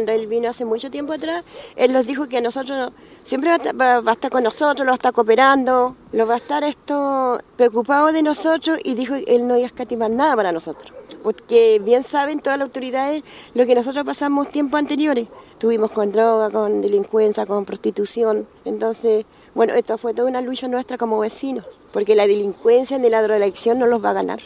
Cuando él vino hace mucho tiempo atrás, él nos dijo que a nosotros siempre va a, estar, va, a estar con nosotros, lo va a estar cooperando, lo va a estar esto preocupado de nosotros y dijo que él no iba a escatimar nada para nosotros. Porque bien saben todas las autoridades lo que nosotros pasamos tiempos anteriores. Tuvimos con droga, con delincuencia, con prostitución. Entonces, bueno, esto fue toda una lucha nuestra como vecinos, porque la delincuencia ni la drogadicción no los va a ganar.